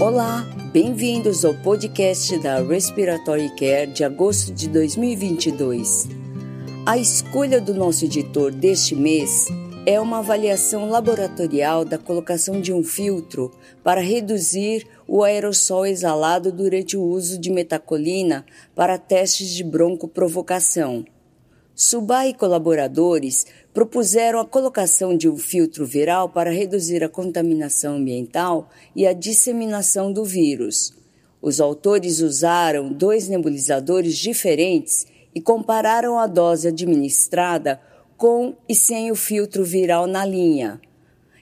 Olá, bem-vindos ao podcast da Respiratory Care de agosto de 2022. A escolha do nosso editor deste mês é uma avaliação laboratorial da colocação de um filtro para reduzir o aerossol exalado durante o uso de metacolina para testes de broncoprovocação. Subay e colaboradores propuseram a colocação de um filtro viral para reduzir a contaminação ambiental e a disseminação do vírus. Os autores usaram dois nebulizadores diferentes e compararam a dose administrada com e sem o filtro viral na linha.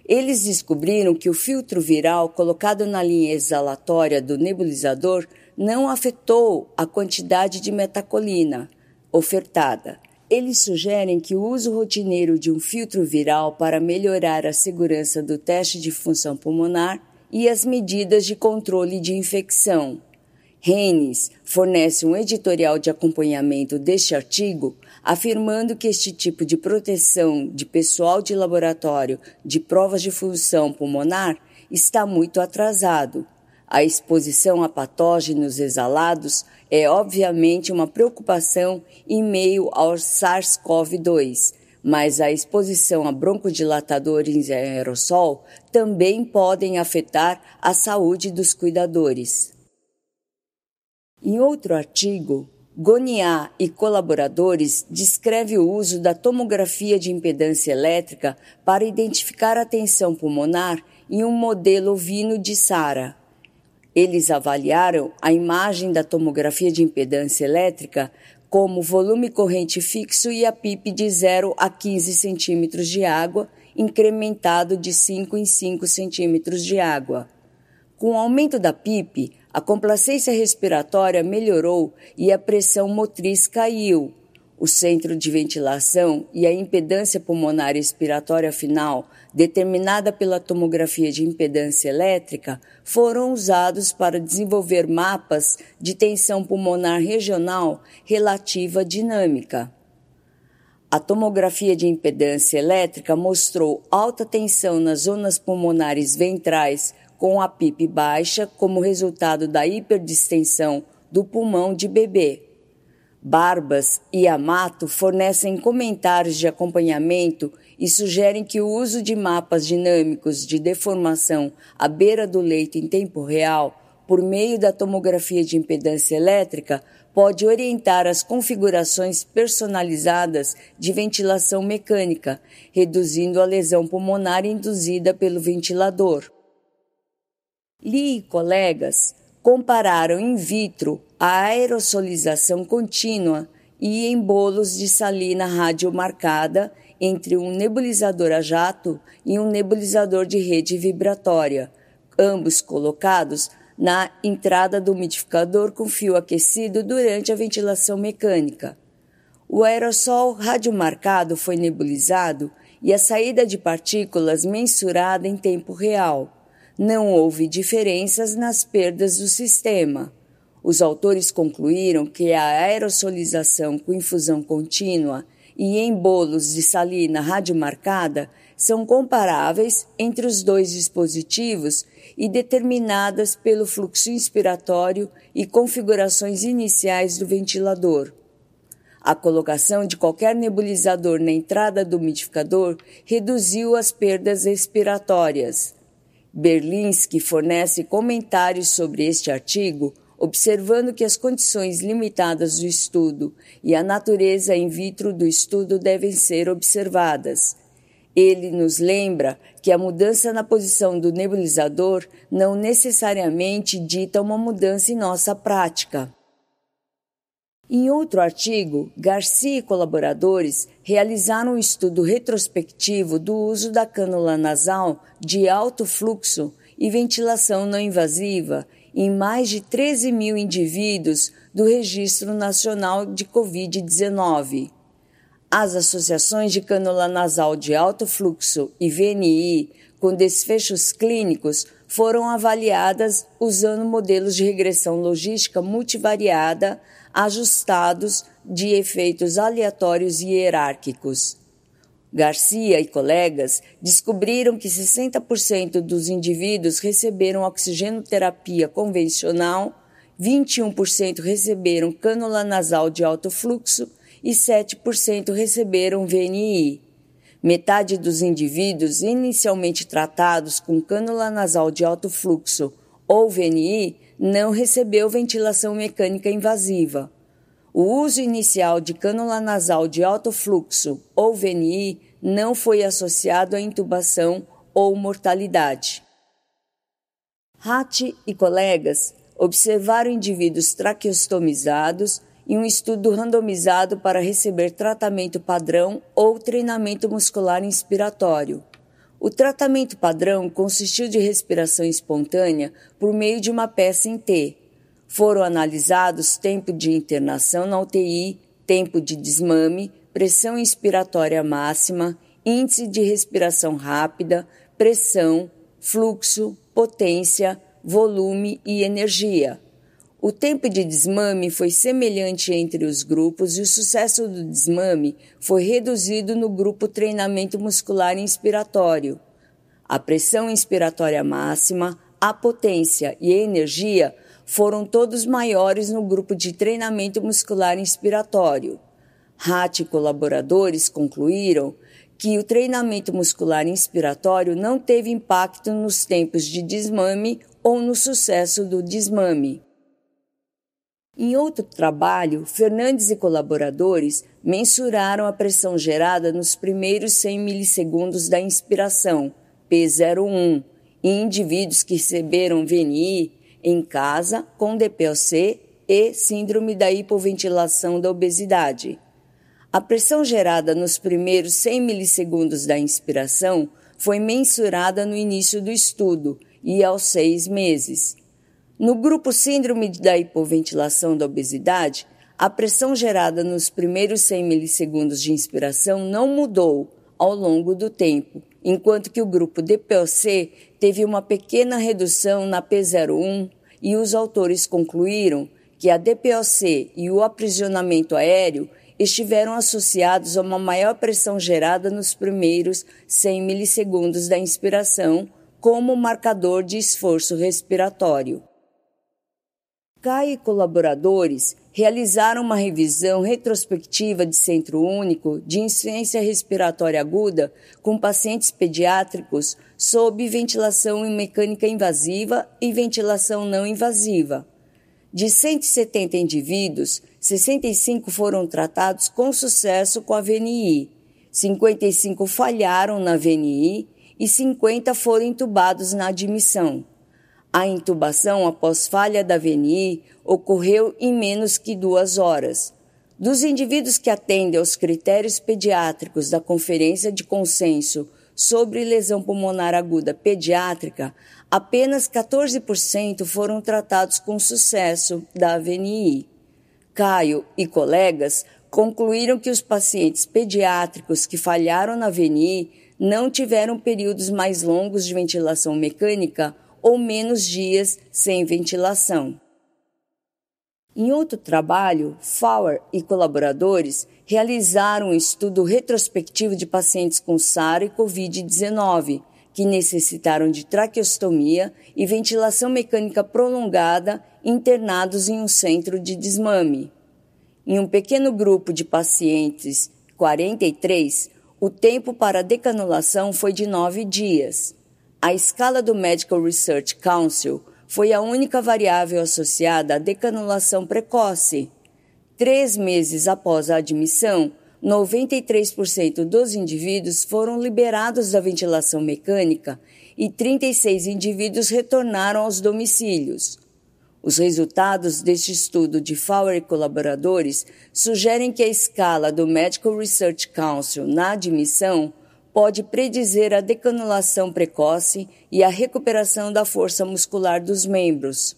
Eles descobriram que o filtro viral colocado na linha exalatória do nebulizador não afetou a quantidade de metacolina ofertada eles sugerem que o uso rotineiro de um filtro viral para melhorar a segurança do teste de função pulmonar e as medidas de controle de infecção. Rennes fornece um editorial de acompanhamento deste artigo, afirmando que este tipo de proteção de pessoal de laboratório de provas de função pulmonar está muito atrasado a exposição a patógenos exalados é obviamente uma preocupação em meio ao SARS-CoV-2, mas a exposição a broncodilatadores em aerossol também podem afetar a saúde dos cuidadores. Em outro artigo, Goniá e colaboradores descreve o uso da tomografia de impedância elétrica para identificar a tensão pulmonar em um modelo ovino de SARA. Eles avaliaram a imagem da tomografia de impedância elétrica como volume corrente fixo e a PIP de 0 a 15 centímetros de água, incrementado de 5 em 5 centímetros de água. Com o aumento da PIP, a complacência respiratória melhorou e a pressão motriz caiu, o centro de ventilação e a impedância pulmonar expiratória final, determinada pela tomografia de impedância elétrica, foram usados para desenvolver mapas de tensão pulmonar regional relativa dinâmica. A tomografia de impedância elétrica mostrou alta tensão nas zonas pulmonares ventrais com a PIP baixa como resultado da hiperdistensão do pulmão de bebê. Barbas e Amato fornecem comentários de acompanhamento e sugerem que o uso de mapas dinâmicos de deformação à beira do leito em tempo real, por meio da tomografia de impedância elétrica, pode orientar as configurações personalizadas de ventilação mecânica, reduzindo a lesão pulmonar induzida pelo ventilador. Lee e colegas compararam in vitro a aerosolização contínua e em bolos de salina radiomarcada entre um nebulizador a jato e um nebulizador de rede vibratória, ambos colocados na entrada do umidificador com fio aquecido durante a ventilação mecânica. O aerossol radiomarcado foi nebulizado e a saída de partículas mensurada em tempo real não houve diferenças nas perdas do sistema. Os autores concluíram que a aerosolização com infusão contínua e em bolos de salina radiomarcada são comparáveis entre os dois dispositivos e determinadas pelo fluxo inspiratório e configurações iniciais do ventilador. A colocação de qualquer nebulizador na entrada do umidificador reduziu as perdas respiratórias. Berlinski fornece comentários sobre este artigo, observando que as condições limitadas do estudo e a natureza in vitro do estudo devem ser observadas. Ele nos lembra que a mudança na posição do nebulizador não necessariamente dita uma mudança em nossa prática. Em outro artigo, Garcia e colaboradores realizaram um estudo retrospectivo do uso da cânula nasal de alto fluxo e ventilação não invasiva em mais de 13 mil indivíduos do Registro Nacional de Covid-19. As associações de cânula nasal de alto fluxo e VNI com desfechos clínicos foram avaliadas usando modelos de regressão logística multivariada ajustados de efeitos aleatórios e hierárquicos. Garcia e colegas descobriram que 60% dos indivíduos receberam oxigenoterapia convencional, 21% receberam cânula nasal de alto fluxo e 7% receberam VNI. Metade dos indivíduos inicialmente tratados com cânula nasal de alto fluxo ou VNI não recebeu ventilação mecânica invasiva. O uso inicial de cânula nasal de alto fluxo ou VNI não foi associado à intubação ou mortalidade. Hatt e colegas observaram indivíduos traqueostomizados em um estudo randomizado para receber tratamento padrão ou treinamento muscular inspiratório. O tratamento padrão consistiu de respiração espontânea por meio de uma peça em T, foram analisados tempo de internação na UTI, tempo de desmame, pressão inspiratória máxima, índice de respiração rápida, pressão, fluxo, potência, volume e energia. O tempo de desmame foi semelhante entre os grupos e o sucesso do desmame foi reduzido no grupo treinamento muscular inspiratório. A pressão inspiratória máxima, a potência e a energia foram todos maiores no grupo de treinamento muscular inspiratório. Hatt e colaboradores concluíram que o treinamento muscular inspiratório não teve impacto nos tempos de desmame ou no sucesso do desmame. Em outro trabalho, Fernandes e colaboradores mensuraram a pressão gerada nos primeiros 100 milissegundos da inspiração, P01, em indivíduos que receberam VNI em casa com DPOC e síndrome da hipoventilação da obesidade. A pressão gerada nos primeiros 100 milissegundos da inspiração foi mensurada no início do estudo e aos seis meses. No grupo Síndrome da hipoventilação da obesidade, a pressão gerada nos primeiros 100 milissegundos de inspiração não mudou ao longo do tempo, enquanto que o grupo DPOC teve uma pequena redução na P01 e os autores concluíram que a DPOC e o aprisionamento aéreo estiveram associados a uma maior pressão gerada nos primeiros 100 milissegundos da inspiração como marcador de esforço respiratório. CAI e colaboradores realizaram uma revisão retrospectiva de centro único de insuficiência respiratória aguda com pacientes pediátricos sob ventilação mecânica invasiva e ventilação não invasiva. De 170 indivíduos, 65 foram tratados com sucesso com a VNI, 55 falharam na VNI e 50 foram intubados na admissão. A intubação após falha da VNI ocorreu em menos que duas horas. Dos indivíduos que atendem aos critérios pediátricos da Conferência de Consenso sobre Lesão Pulmonar Aguda Pediátrica, apenas 14% foram tratados com sucesso da VNI. Caio e colegas concluíram que os pacientes pediátricos que falharam na VNI não tiveram períodos mais longos de ventilação mecânica ou menos dias sem ventilação. Em outro trabalho, Fowler e colaboradores realizaram um estudo retrospectivo de pacientes com SARA e COVID-19 que necessitaram de traqueostomia e ventilação mecânica prolongada internados em um centro de desmame. Em um pequeno grupo de pacientes, 43, o tempo para decanulação foi de nove dias. A escala do Medical Research Council foi a única variável associada à decanulação precoce. Três meses após a admissão, 93% dos indivíduos foram liberados da ventilação mecânica e 36 indivíduos retornaram aos domicílios. Os resultados deste estudo de Fowler e colaboradores sugerem que a escala do Medical Research Council na admissão pode predizer a decanulação precoce e a recuperação da força muscular dos membros.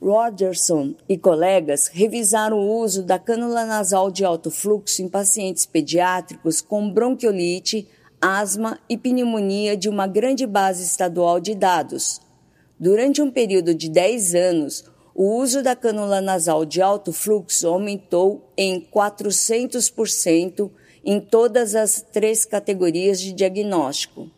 Rogerson e colegas revisaram o uso da cânula nasal de alto fluxo em pacientes pediátricos com bronquiolite, asma e pneumonia de uma grande base estadual de dados. Durante um período de 10 anos, o uso da cânula nasal de alto fluxo aumentou em 400% em todas as três categorias de diagnóstico.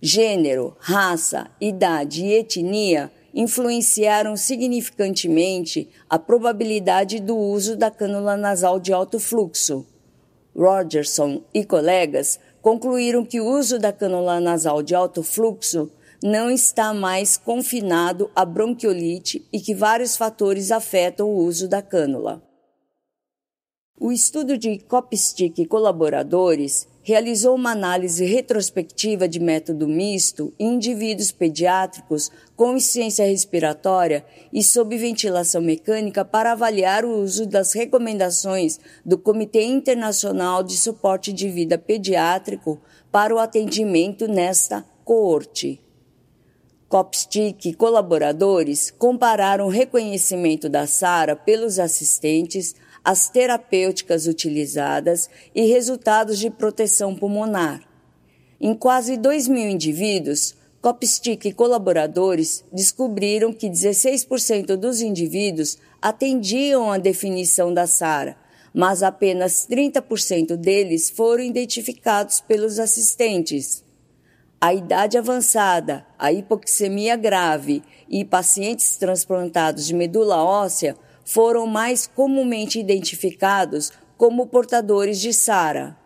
Gênero, raça, idade e etnia influenciaram significantemente a probabilidade do uso da cânula nasal de alto fluxo. Rogerson e colegas concluíram que o uso da cânula nasal de alto fluxo não está mais confinado à bronquiolite e que vários fatores afetam o uso da cânula. O estudo de Copstick e colaboradores realizou uma análise retrospectiva de método misto em indivíduos pediátricos com insuficiência respiratória e sob ventilação mecânica para avaliar o uso das recomendações do Comitê Internacional de Suporte de Vida Pediátrico para o atendimento nesta coorte. Copstick e colaboradores compararam o reconhecimento da SARA pelos assistentes as terapêuticas utilizadas e resultados de proteção pulmonar. Em quase 2 mil indivíduos, Copstick e colaboradores descobriram que 16% dos indivíduos atendiam a definição da SARA, mas apenas 30% deles foram identificados pelos assistentes. A idade avançada, a hipoxemia grave e pacientes transplantados de medula óssea foram mais comumente identificados como portadores de SARA.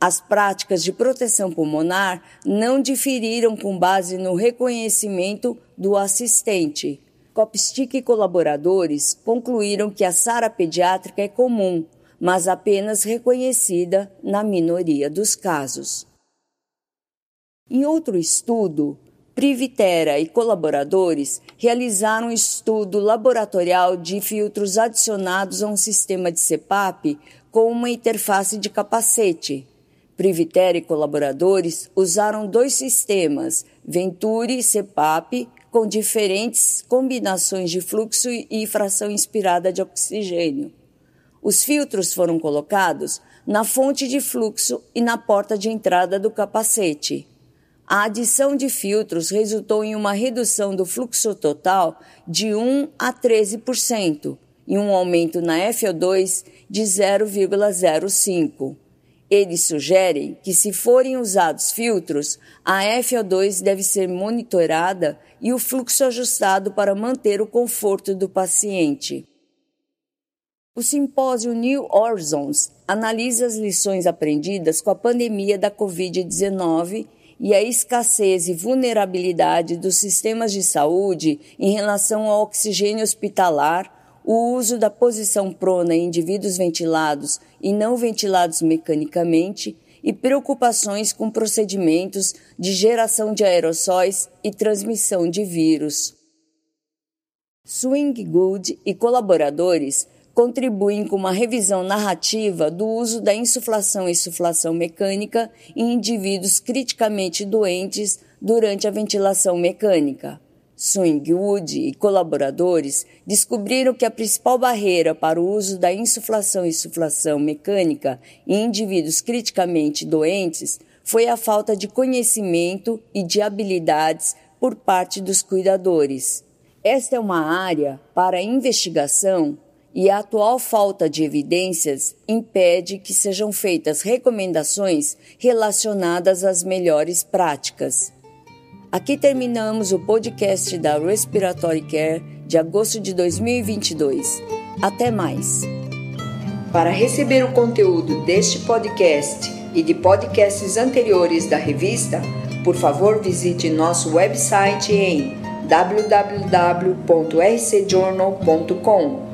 As práticas de proteção pulmonar não diferiram com base no reconhecimento do assistente. Copstick e colaboradores concluíram que a SARA pediátrica é comum, mas apenas reconhecida na minoria dos casos. Em outro estudo, Privitera e colaboradores realizaram um estudo laboratorial de filtros adicionados a um sistema de CPAP com uma interface de capacete. Privitera e colaboradores usaram dois sistemas, Venturi e CPAP, com diferentes combinações de fluxo e fração inspirada de oxigênio. Os filtros foram colocados na fonte de fluxo e na porta de entrada do capacete. A adição de filtros resultou em uma redução do fluxo total de 1 a 13% e um aumento na FO2 de 0,05. Eles sugerem que, se forem usados filtros, a FO2 deve ser monitorada e o fluxo ajustado para manter o conforto do paciente. O simpósio New Horizons analisa as lições aprendidas com a pandemia da Covid-19 e a escassez e vulnerabilidade dos sistemas de saúde em relação ao oxigênio hospitalar, o uso da posição prona em indivíduos ventilados e não ventilados mecanicamente e preocupações com procedimentos de geração de aerossóis e transmissão de vírus. Swing Good e colaboradores contribuem com uma revisão narrativa do uso da insuflação e insuflação mecânica em indivíduos criticamente doentes durante a ventilação mecânica. Swingwood e colaboradores descobriram que a principal barreira para o uso da insuflação e insuflação mecânica em indivíduos criticamente doentes foi a falta de conhecimento e de habilidades por parte dos cuidadores. Esta é uma área para investigação e a atual falta de evidências impede que sejam feitas recomendações relacionadas às melhores práticas. Aqui terminamos o podcast da Respiratory Care de agosto de 2022. Até mais! Para receber o conteúdo deste podcast e de podcasts anteriores da revista, por favor visite nosso website em www.rcjournal.com